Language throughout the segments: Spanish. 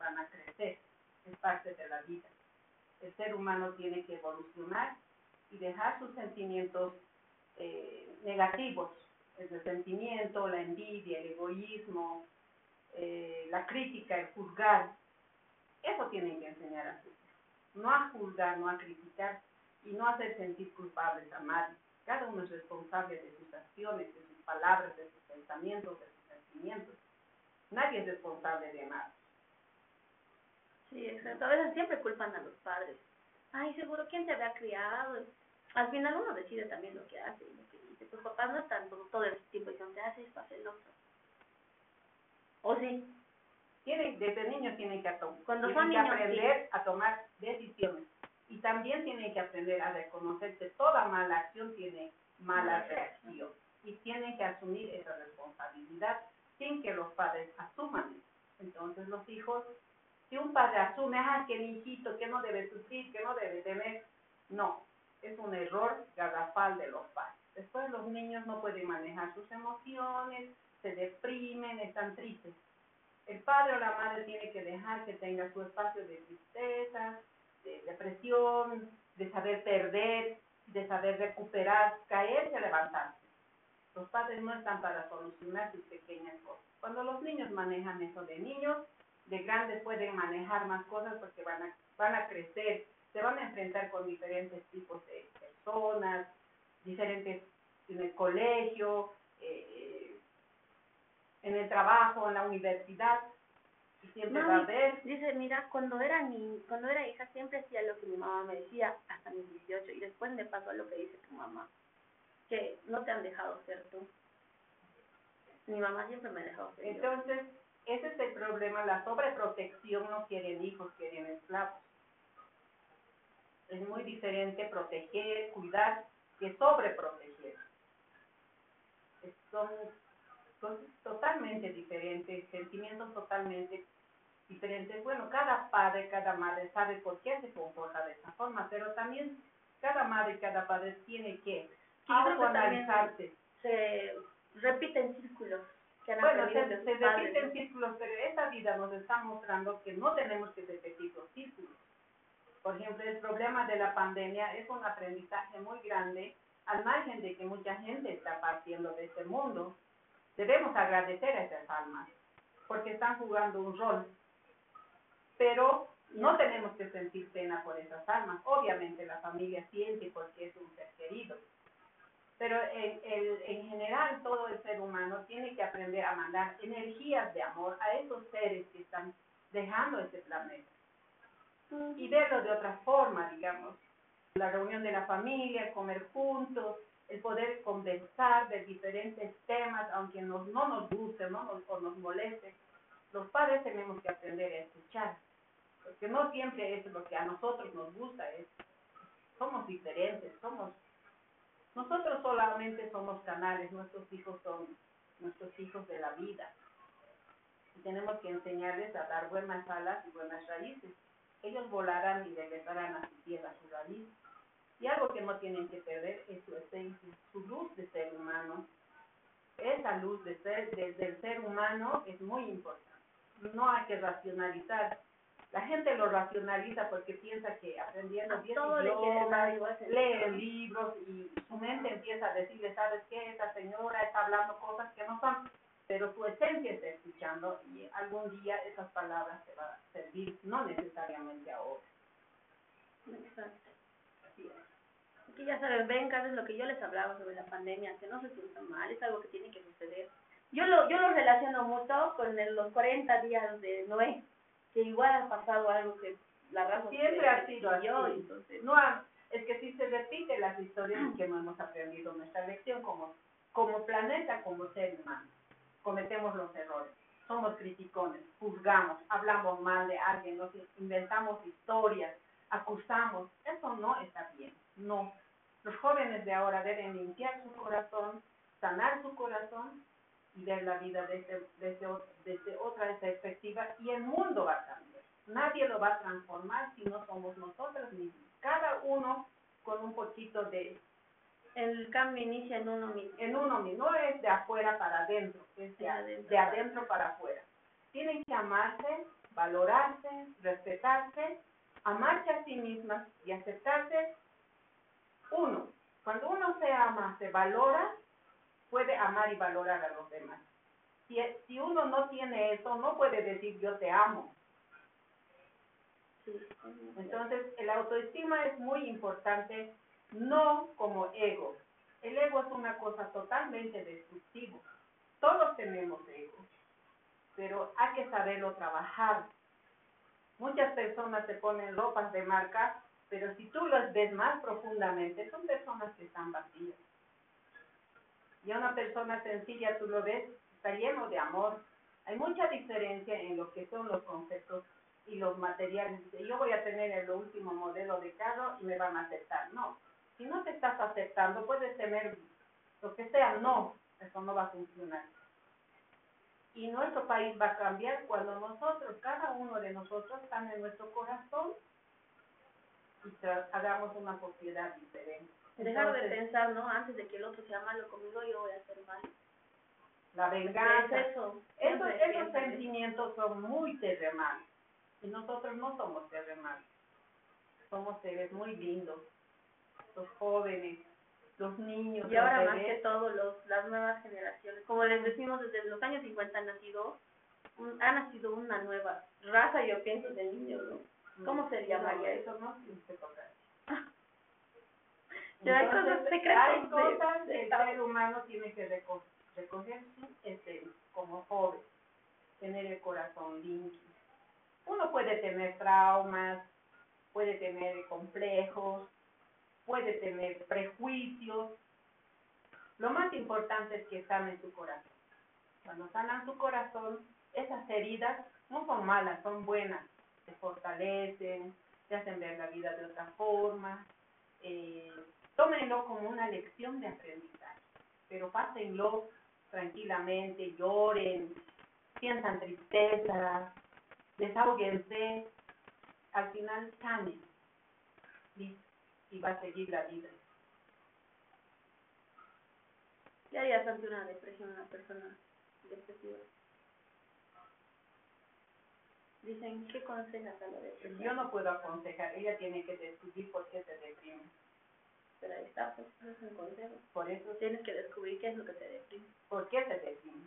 van a crecer, es parte de la vida. El ser humano tiene que evolucionar y dejar sus sentimientos eh, negativos, el resentimiento, la envidia, el egoísmo, eh, la crítica, el juzgar. Eso tienen que enseñar a sus hijos. No a juzgar, no a criticar y no a hacer sentir culpables a nadie. Cada uno es responsable de sus acciones, de sus palabras, de sus pensamientos, de sus sentimientos. Nadie es responsable de nada. Sí, exacto. A veces siempre culpan a los padres. Ay, seguro, ¿quién te había criado? Al final uno decide también lo que hace y lo que dice. Tus papás no están todo el tiempo diciendo, te haces para el otro. ¿O sí? Tienen, desde niños tienen que, Cuando tienen son que niños, aprender a tomar decisiones. Y también tienen que aprender a reconocer que toda mala acción tiene mala reacción. Y tienen que asumir esa responsabilidad sin que los padres asuman. Entonces los hijos, si un padre asume, ah, que mi hijito, que no debe sufrir, que no debe tener, no, es un error garrafal de los padres. Después los niños no pueden manejar sus emociones, se deprimen, están tristes. El padre o la madre tiene que dejar que tenga su espacio de tristeza, de depresión, de saber perder, de saber recuperar, caerse, levantarse. Los padres no están para solucionar sus pequeñas cosas. Cuando los niños manejan eso de niños, de grandes pueden manejar más cosas porque van a, van a crecer, se van a enfrentar con diferentes tipos de personas, diferentes en el colegio, eh, en el trabajo, en la universidad. Y siempre va a haber. Dice, mira, cuando era ni, cuando era hija siempre hacía lo que mi mamá me decía hasta mis 18 y después me pasó lo que dice tu mamá que no te han dejado ser tú. Mi mamá siempre me dejó ser Entonces, ese es el problema, la sobreprotección no quieren hijos, quieren esclavos. Es muy diferente proteger, cuidar, que sobreproteger. Son cosas totalmente diferentes, sentimientos totalmente diferentes. Bueno, cada padre, cada madre sabe por qué se comporta de esa forma, pero también cada madre y cada padre tiene que autoanalizarse. Se repiten círculos. Que bueno, se, se repiten círculos, pero esta vida nos está mostrando que no tenemos que repetir los círculos. Por ejemplo, el problema de la pandemia es un aprendizaje muy grande, al margen de que mucha gente está partiendo de este mundo. Debemos agradecer a esas almas, porque están jugando un rol. Pero no tenemos que sentir pena por esas almas. Obviamente la familia siente porque es un ser querido pero en, en general todo el ser humano tiene que aprender a mandar energías de amor a esos seres que están dejando este planeta. Y verlo de otra forma, digamos. La reunión de la familia, comer juntos, el poder conversar de diferentes temas, aunque nos, no nos guste no nos, o nos moleste. Los padres tenemos que aprender a escuchar, porque no siempre es lo que a nosotros nos gusta, es, somos diferentes, somos nosotros solamente somos canales, nuestros hijos son nuestros hijos de la vida. Y tenemos que enseñarles a dar buenas alas y buenas raíces. Ellos volarán y regresarán a su tierra, a su raíz. Y algo que no tienen que perder es su esencia, su luz de ser humano. Esa luz de ser, del ser humano es muy importante. No hay que racionalizar la gente lo racionaliza porque piensa que aprendiendo 10 idiomas, lee libros y su mente empieza a decirle, ¿sabes qué? Esta señora está hablando cosas que no son, pero su esencia está escuchando y algún día esas palabras te van a servir, no necesariamente ahora. Exacto. Así es. Aquí ya saben, ven, es lo que yo les hablaba sobre la pandemia, que no se sientan mal, es algo que tiene que suceder. Yo lo, yo lo relaciono mucho con los 40 días de Noé que igual ha pasado algo que la raza siempre ha sido así. Entonces, no es que si se repite las historias que no hemos aprendido nuestra lección como, como planeta, como ser humano. Cometemos los errores, somos criticones, juzgamos, hablamos mal de alguien, nos inventamos historias, acusamos. Eso no está bien, no. Los jóvenes de ahora deben limpiar su corazón, sanar su corazón y ver la vida desde, desde, desde otra perspectiva y el mundo va a cambiar. Nadie lo va a transformar si no somos nosotros mismos. Cada uno con un poquito de... El cambio inicia en uno mismo. En uno mismo, no es de afuera para adentro, es de, adentro, de adentro para afuera. Tienen que amarse, valorarse, respetarse, amarse a sí mismas y aceptarse. Uno, cuando uno se ama, se valora, puede amar y valorar a los demás. Si, si uno no tiene eso, no puede decir yo te amo. Entonces, el autoestima es muy importante, no como ego. El ego es una cosa totalmente destructiva. Todos tenemos ego, pero hay que saberlo trabajar. Muchas personas se ponen ropas de marca, pero si tú las ves más profundamente, son personas que están vacías. Y a una persona sencilla tú lo ves, está lleno de amor. Hay mucha diferencia en lo que son los conceptos y los materiales. Yo voy a tener el último modelo de carro y me van a aceptar. No. Si no te estás aceptando, puedes tener lo que sea, no. Eso no va a funcionar. Y nuestro país va a cambiar cuando nosotros, cada uno de nosotros, está en nuestro corazón y hagamos una sociedad diferente. Dejar de pensar, ¿no? Antes de que el otro sea malo conmigo, yo voy a ser malo. La venganza. eso. Esos, esos sentimientos son muy terrenales. Y nosotros no somos terrenales. Somos seres muy lindos. Los jóvenes, los niños. Y ahora más que todo, los, las nuevas generaciones. Como les decimos, desde los años 50 han nacido, ha nacido una nueva raza, yo pienso, de niños, ¿no? ¿Cómo se llamaría eso? No, Ya hay cosas secretas. Hay cosas que el ser humano tiene que recoger, recoger este, como joven, tener el corazón limpio. Uno puede tener traumas, puede tener complejos, puede tener prejuicios. Lo más importante es que sane su corazón. Cuando sanan su corazón, esas heridas no son malas, son buenas. Se fortalecen, te hacen ver la vida de otra forma. Eh, tómenlo como una lección de aprendizaje, pero pásenlo tranquilamente, lloren, sientan tristeza, desahóguense, al final sanen y, va a seguir la vida. ¿Qué harías ante una depresión una persona depresiva? Dicen, ¿qué aconsejas a la depresión? Yo no puedo aconsejar, ella tiene que descubrir por qué se deprime. Pero ahí está, pues, es un consejo. Por eso tienes que descubrir qué es lo que te deprime. ¿Por qué se deprime?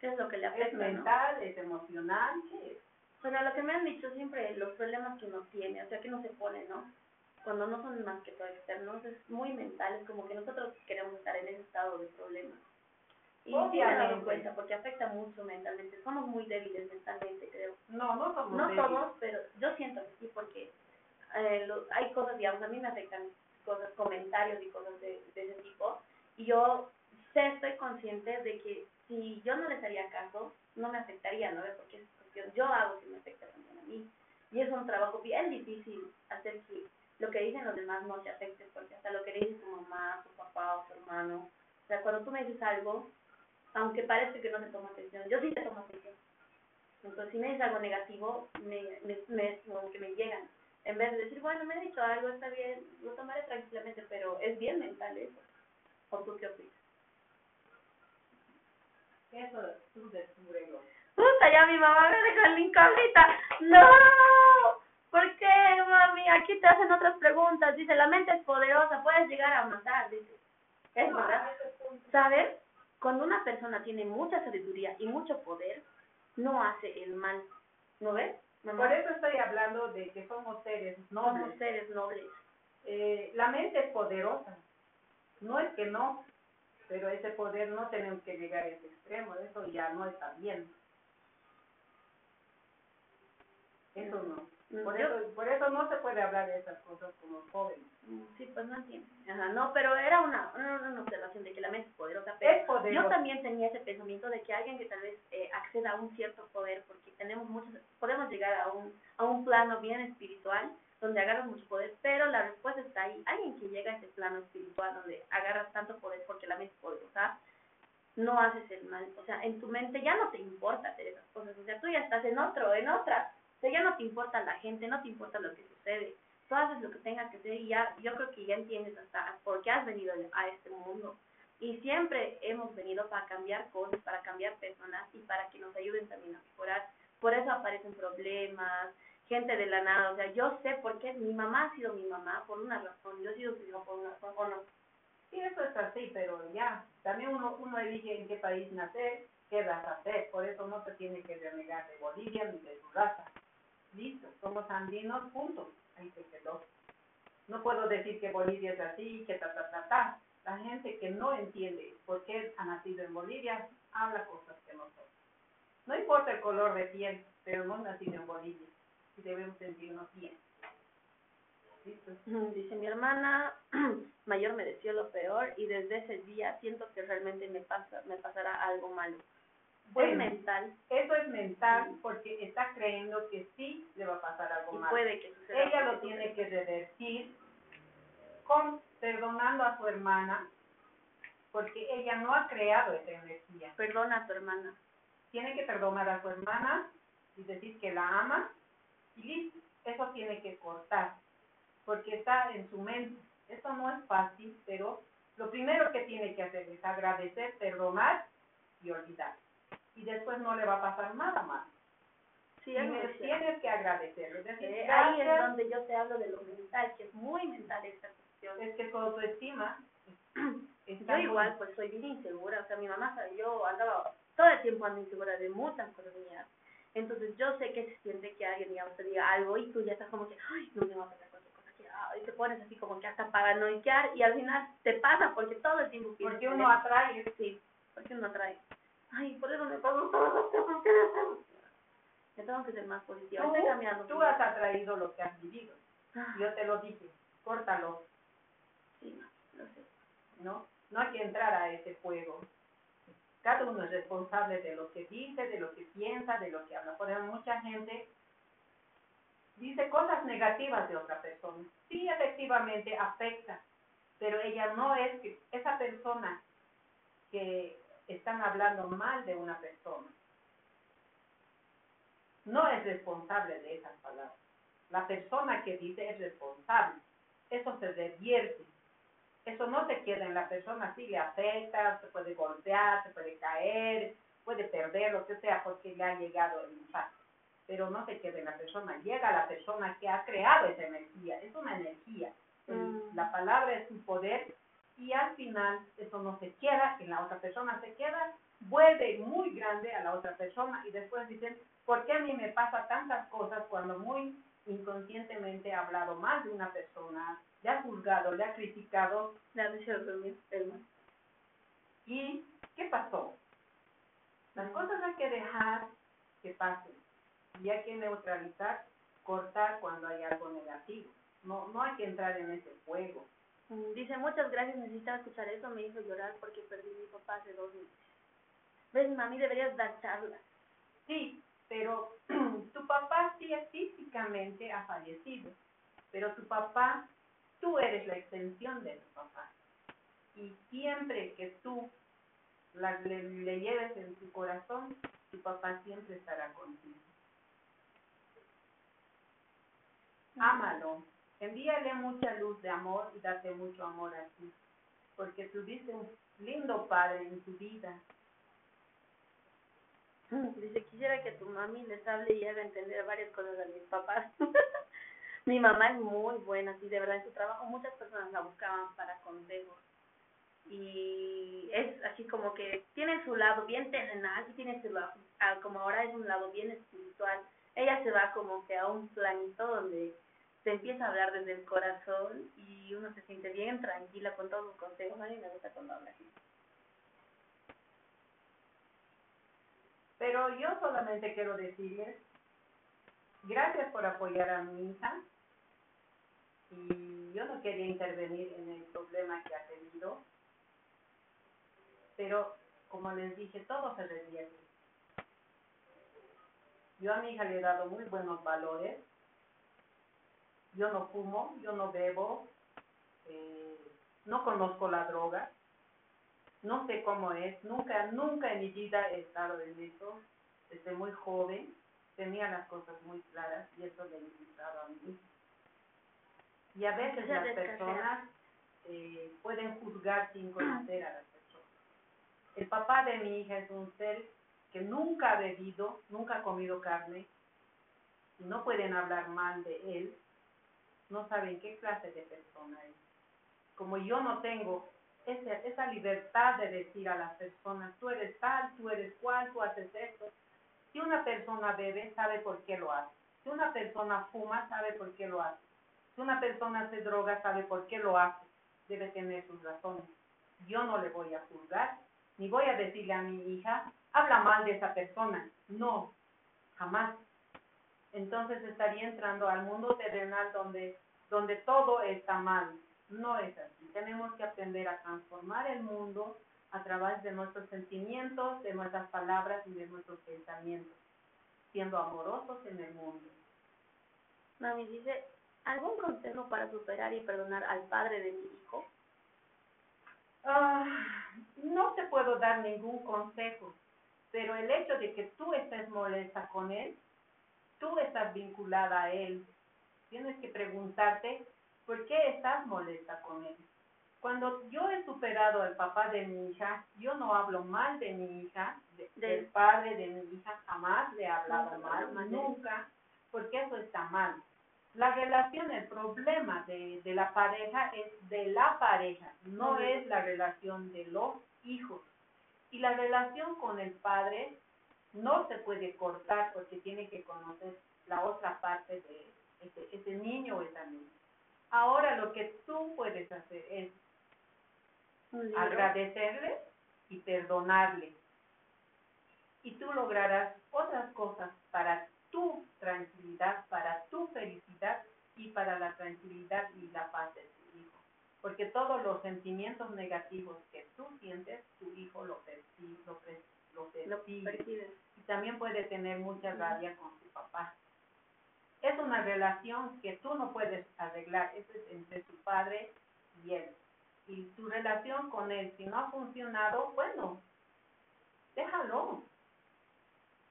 ¿Qué es lo que le afecta? ¿Es mental? ¿Es emocional? ¿Qué es? Bueno, lo que me han dicho siempre, los problemas que uno tiene, o sea, que uno se pone, ¿no? Cuando no son más que todo externos, es muy mental, es como que nosotros queremos estar en ese estado de problemas. Y sí me he dado cuenta, porque afecta mucho mentalmente. Somos muy débiles mentalmente, creo. No, no somos No somos, pero yo siento que sí, porque eh, hay cosas, digamos, a mí me afectan cosas, comentarios y cosas de, ese tipo. Y yo sé, estoy consciente de que si yo no les haría caso, no me afectaría, ¿no? Porque es cuestión, yo hago que me afecte también a mí. Y es un trabajo bien difícil hacer que lo que dicen los demás no te afecte, porque hasta lo que le dice tu mamá, tu papá o tu hermano, o sea, cuando tú me dices algo, aunque parece que no te toma atención, yo sí te tomo atención. Entonces, si me dices algo negativo, me, me, como que me llegan en vez de decir, bueno, me ha dicho algo, está bien, lo tomaré tranquilamente, pero es bien mental eso. ¿O tú qué opinas? Eso tú descúbrelo. Puta, ya mi mamá me dejó en la incógnita. ¡No! ¿Por qué, mami? Aquí te hacen otras preguntas. Dice, la mente es poderosa, puedes llegar a matar, dice. Es verdad. ¿Sabes? Cuando una persona tiene mucha sabiduría y mucho poder, no hace el mal. ¿No ves? Por eso estoy hablando de que somos seres nobles. Somos seres nobles. Eh, la mente es poderosa. No es que no, pero ese poder no tenemos que llegar a ese extremo. Eso ya no está bien. Eso no. Mm, por, eso, por eso no se puede hablar de esas cosas como jóvenes. Mm, sí, pues no entiendo. Ajá, no, pero era una, una, observación de que la mente es poderosa. Pero es poderosa. Yo también tenía ese pensamiento de que alguien que tal vez eh, acceda a un cierto poder, porque tenemos muchos, podemos llegar a un, a un plano bien espiritual, donde agarras mucho poder, pero la respuesta está ahí. Alguien que llega a ese plano espiritual, donde agarras tanto poder porque la mente es poderosa, no haces el mal. O sea, en tu mente ya no te importa hacer esas cosas. O sea, tú ya estás en otro, en otra sea, ya no te importa la gente, no te importa lo que sucede. Tú haces lo que tengas que hacer y ya, yo creo que ya entiendes hasta por qué has venido a este mundo. Y siempre hemos venido para cambiar cosas, para cambiar personas y para que nos ayuden también a mejorar. Por eso aparecen problemas gente de la nada, o sea, yo sé por qué mi mamá ha sido mi mamá por una razón, yo he sido su hijo por una razón, ¿o no? Sí, eso es así, pero ya, también uno, uno elige en qué país nacer, qué raza hacer, por eso no se tiene que renegar de Bolivia ni de su. Listo, somos andinos, punto, ahí se quedó. No puedo decir que Bolivia es así, que ta, ta, ta, ta. La gente que no entiende por qué ha nacido en Bolivia, habla cosas que no son. No importa el color de piel, pero hemos nacido en Bolivia y debemos sentirnos bien. Dice mi hermana mayor me decía lo peor y desde ese día siento que realmente me pasa me pasará algo malo. Es mental. Eso es mental porque está creyendo que sí le va a pasar algo malo. Puede que Ella lo tiene que revertir con perdonando a su hermana porque ella no ha creado esa energía. Perdona a tu hermana. Tiene que perdonar a su hermana y decir que la ama y listo. Eso tiene que cortar porque está en su mente. Eso no es fácil, pero lo primero que tiene que hacer es agradecer, perdonar y olvidar. Y después no le va a pasar nada más. Sí, tienes, tienes que agradecerlo. Eh, ahí es donde yo te hablo de lo mental, que es muy mental esta cuestión. Es que tu autoestima yo igual, pues soy bien insegura. O sea, mi mamá, yo andaba todo el tiempo ando insegura de muchas cosas mías. Entonces yo sé que se siente que alguien, digamos, te diga algo y tú ya estás como que, ay, no me va a pasar cualquier cosa, que, y te pones así como que hasta paranoiquear y al final te pasa porque todo el tiempo Porque uno atrae. Sí, porque uno atrae. Ay, por eso me pasan todas las cosas que Ya tengo que ser más positiva. Tú, cambiando. Tú has atraído lo que has vivido. Ah. Yo te lo dije, córtalo. Sí, sé. ¿No? No hay que entrar a ese juego. Cada uno es responsable de lo que dice, de lo que piensa, de lo que habla. Por ejemplo, mucha gente dice cosas negativas de otra persona. Sí, efectivamente afecta, pero ella no es que esa persona que están hablando mal de una persona no es responsable de esas palabras. La persona que dice es responsable. Eso se revierte eso no se queda en la persona, sí le afecta, se puede golpear, se puede caer, puede perder, lo que sea, porque le ha llegado el impacto. Pero no se queda en la persona, llega a la persona que ha creado esa energía, es una energía. Mm. La palabra es un poder y al final eso no se queda en la otra persona, se queda, vuelve muy grande a la otra persona y después dicen, ¿por qué a mí me pasa tantas cosas cuando muy inconscientemente he hablado más de una persona, le ha juzgado, le ha criticado. Le ha dormir, ¿Y qué pasó? Las cosas hay que dejar que pasen y hay que neutralizar, cortar cuando hay algo negativo. No, no hay que entrar en ese juego. Mm, dice, muchas gracias, necesitaba escuchar eso, me hizo llorar porque perdí a mi papá hace dos meses. ¿Ves, mami, deberías dar charlas? Sí, pero tu papá sí físicamente ha fallecido, pero tu papá Tú eres la extensión de tu papá. Y siempre que tú la, le, lleves en tu corazón, tu papá siempre estará contigo. Ámalo. Envíale mucha luz de amor y date mucho amor a ti. Porque tuviste un lindo padre en tu vida. Dice, quisiera que tu mami les hable y haga entender varias cosas a mis papás. Mi mamá es muy buena, sí, de verdad, en su trabajo muchas personas la buscaban para consejos. Y es así como que tiene su lado bien terrenal y tiene su lado, ah, como ahora es un lado bien espiritual. Ella se va como que a un planito donde se empieza a hablar desde el corazón y uno se siente bien tranquila con todos los consejos. A mí me gusta cuando habla así. Pero yo solamente quiero decirles, gracias por apoyar a mi hija y yo no quería intervenir en el problema que ha tenido, pero como les dije, todo se revierte. Yo a mi hija le he dado muy buenos valores. Yo no fumo, yo no bebo, eh, no conozco la droga, no sé cómo es, nunca, nunca en mi vida he estado en eso. Desde muy joven tenía las cosas muy claras y eso le he invitado a mí y a veces las personas eh, pueden juzgar sin conocer a las personas. El papá de mi hija es un ser que nunca ha bebido, nunca ha comido carne, no pueden hablar mal de él, no saben qué clase de persona es. Como yo no tengo esa, libertad de decir a las personas, tú eres tal, tú eres cual, tú haces esto. Si una persona bebe, sabe por qué lo hace. Si una persona fuma, sabe por qué lo hace. Si una persona se droga, sabe por qué lo hace. Debe tener sus razones. Yo no le voy a juzgar, ni voy a decirle a mi hija, habla mal de esa persona. No, jamás. Entonces estaría entrando al mundo terrenal donde, donde todo está mal. No es así. Tenemos que aprender a transformar el mundo a través de nuestros sentimientos, de nuestras palabras y de nuestros pensamientos, siendo amorosos en el mundo. Mami dice, ¿algún consejo para superar y perdonar al padre de mi hijo? Ah, no te puedo dar ningún consejo, pero el hecho de que tú estés molesta con él, tú estás vinculada a él. Tienes que preguntarte, ¿por qué estás molesta con él? Cuando yo he superado al papá de mi hija, yo no hablo mal de mi hija, del padre de mi hija, jamás le he hablado mal, nunca, porque eso está mal. La relación, el problema de, de la pareja es de la pareja, no es la relación de los hijos. Y la relación con el padre no se puede cortar porque tiene que conocer la otra parte de ese, ese niño o esa niña. Ahora lo que tú puedes hacer es agradecerle y perdonarle. Y tú lograrás otras cosas para tu tranquilidad, para tu felicidad y para la tranquilidad y la paz de tu hijo. Porque todos los sentimientos negativos que tú sientes, tu hijo lo percibe, lo, percibe. Y también puede tener mucha rabia con su papá. Es una relación que tú no puedes arreglar, es entre tu padre y él. Y tu relación con él, si no ha funcionado, bueno, déjalo.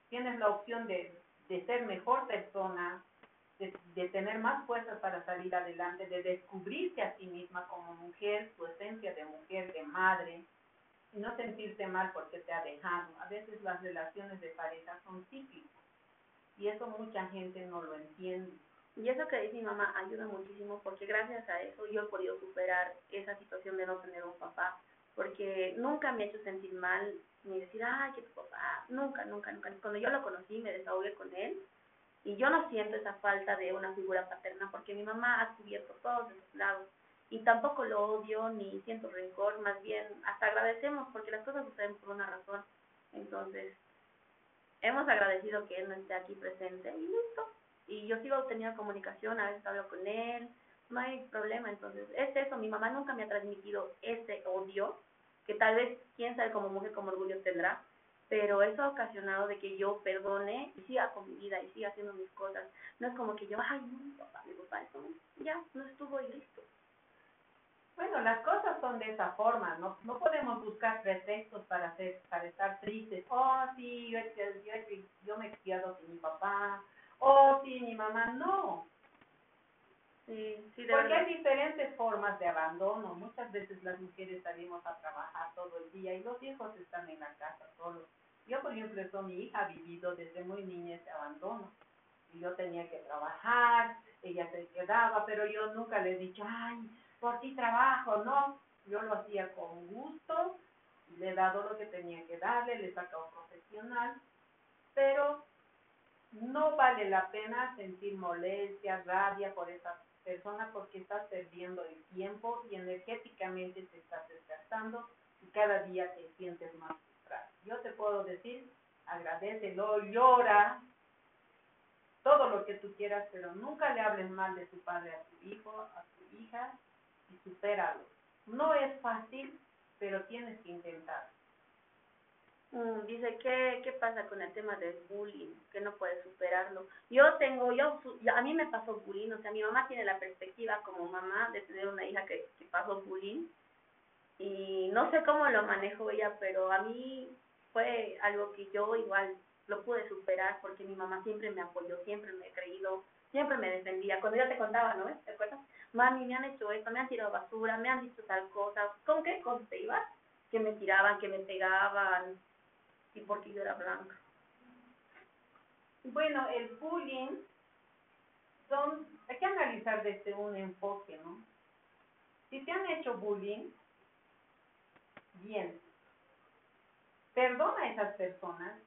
Tienes la opción de de ser mejor persona, de, tener más fuerzas para salir adelante, de descubrirse a sí misma como mujer, su esencia de mujer, de madre, no sentirse mal porque te ha dejado. A veces las relaciones de pareja son cíclicas y eso mucha gente no lo entiende. Y eso que dice mi mamá ayuda muchísimo porque gracias a eso yo he podido superar esa situación de no tener un papá, porque nunca me he hecho sentir mal ni decir, ay, que tu papá, nunca, nunca, nunca. Cuando yo lo conocí, me desahogué con él y yo no siento esa falta de una figura paterna porque mi mamá ha cubierto todos esos lados y tampoco lo odio ni siento rencor, más bien hasta agradecemos porque las cosas suceden por una razón. Entonces, hemos agradecido que él no esté aquí presente y listo. Y yo sigo teniendo comunicación, a veces hablo con él, no hay problema. Entonces, es eso, mi mamá nunca me ha transmitido ese odio que tal vez, quién sabe, como mujer, como orgullo tendrá, pero eso ha ocasionado de que yo perdone y siga con mi vida y siga haciendo mis cosas. No es como que yo, ay, papá, mi papá, eso ya, no estuvo y listo. Bueno, las cosas son de esa forma, no, no podemos buscar pretextos para, hacer, para estar tristes. Oh, sí, yo, yo, yo me he criado sin mi papá. Oh, sí, mi mamá. No, Sí, sí, Porque hay diferentes formas de abandono. Muchas veces las mujeres salimos a trabajar todo el día y los hijos están en la casa solos. Yo, por ejemplo, eso, mi hija ha vivido desde muy niña ese abandono. Y yo tenía que trabajar, ella se quedaba, pero yo nunca le he dicho, ay, por ti trabajo, no. Yo lo hacía con gusto, le he dado lo que tenía que darle, le he sacado profesional, pero no vale la pena sentir molestia, rabia por esa persona porque estás perdiendo el tiempo y energéticamente te estás desgastando y cada día te sientes más frustrado. Yo te puedo decir, agradecelo, llora, todo lo que tú quieras, pero nunca le hables mal de tu padre a tu hijo, a tu hija y supéralo. No es fácil, pero tienes que intentarlo. Mm, dice, ¿qué, ¿qué pasa con el tema del bullying? Que no puede superarlo. Yo tengo, yo, a mí me pasó bullying, o sea, mi mamá tiene la perspectiva como mamá de tener una hija que, que pasó bullying. Y no sé cómo lo manejo ella, pero a mí fue algo que yo igual lo pude superar porque mi mamá siempre me apoyó, siempre me he creído, siempre me defendía. Cuando yo te contaba, ¿no? ¿Te acuerdas? Mami, me han hecho esto, me han tirado basura, me han dicho tal cosa. ¿Con qué cosa te ibas? Que me tiraban, que me pegaban, y porque yo era blanca. Bueno, el bullying son, hay que analizar desde un enfoque, ¿no? Si te han hecho bullying, bien, perdona a esas personas,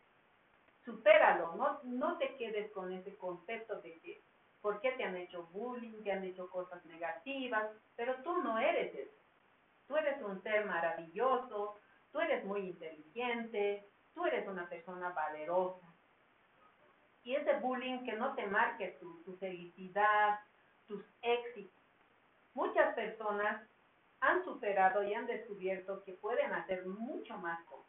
supéralo, no, no te quedes con ese concepto de que por qué te han hecho bullying, te han hecho cosas negativas, pero tú no eres eso. Tú eres un ser maravilloso, tú eres muy inteligente, tú eres una persona valerosa. Y ese bullying que no te marque tu, felicidad, tus éxitos. Muchas personas han superado y han descubierto que pueden hacer mucho más cosas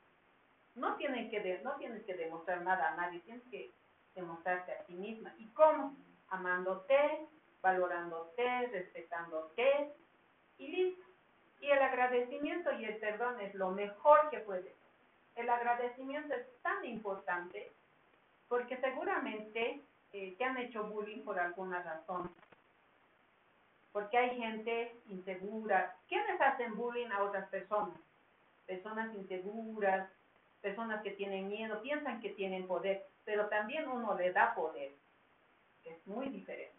no, tienen que no tienes que demostrar nada a nadie, tienes que demostrarte a ti misma. ¿Y cómo? Amándote, valorándote, respetándote y listo. Y el agradecimiento y el perdón es lo mejor que puedes. El agradecimiento es tan importante porque seguramente eh, te han hecho bullying por alguna razón. Porque hay gente insegura. ¿Quiénes hacen bullying a otras personas? Personas inseguras, personas que tienen miedo piensan que tienen poder, pero también uno le da poder, es muy diferente.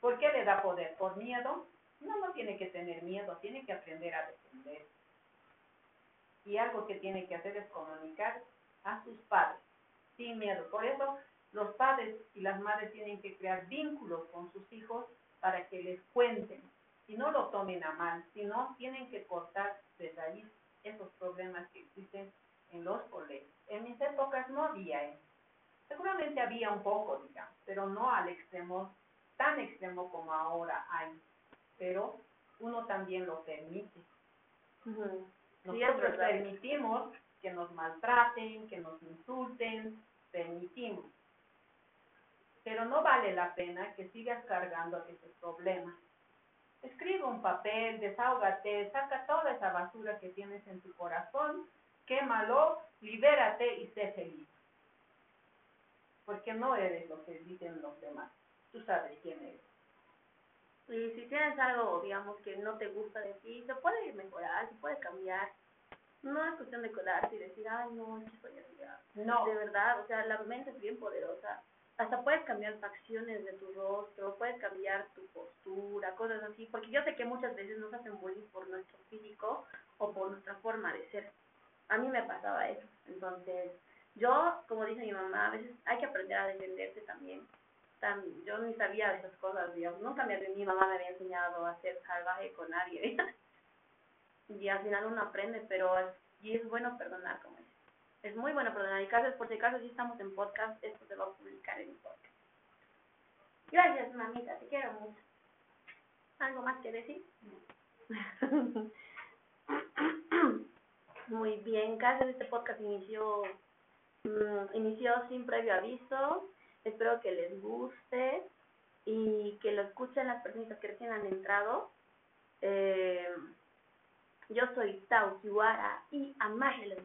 ¿Por qué le da poder? ¿Por miedo? No, no tiene que tener miedo, tiene que aprender a defender. Y algo que tiene que hacer es comunicar a sus padres, sin miedo. Por eso los padres y las madres tienen que crear vínculos con sus hijos para que les cuenten y no lo tomen a mal, sino tienen que cortar de raíz esos problemas que existen en los colegios. En mis épocas no había eso. Seguramente había un poco, digamos, pero no al extremo, tan extremo como ahora hay. Pero uno también lo permite. Nosotros permitimos que nos maltraten, que nos insulten, permitimos. Pero no vale la pena que sigas cargando ese problema. Escribe un papel, desahógate, saca toda esa basura que tienes en tu corazón quémalo, libérate y sé feliz. Porque no eres lo que dicen los demás. Tú sabes quién eres. Y si tienes algo, digamos, que no te gusta de ti, se puede mejorar, se puede cambiar. No es cuestión de colarse y decir, ay, no, es que soy así. No. De verdad, o sea, la mente es bien poderosa. Hasta puedes cambiar facciones de tu rostro, puedes cambiar tu postura, cosas así. Porque yo sé que muchas veces nos hacen bullying por nuestro físico o por nuestra forma de ser. A mí me pasaba eso. Entonces, yo, como dice mi mamá, a veces hay que aprender a defenderse también. yo ni sabía de esas cosas, digamos. Nunca me, mi mamá me había enseñado a ser salvaje con nadie. y al final uno aprende, pero es, y es bueno perdonar, como es. Es muy bueno perdonar. Y caso, por si acaso, si estamos en podcast, esto se va a publicar en podcast. Gracias, mamita, te quiero mucho. ¿Algo más que decir? Muy bien, casi este podcast inició, inició sin previo aviso. Espero que les guste y que lo escuchen las personas que recién han entrado. Eh, yo soy Tau Kiwara y a más les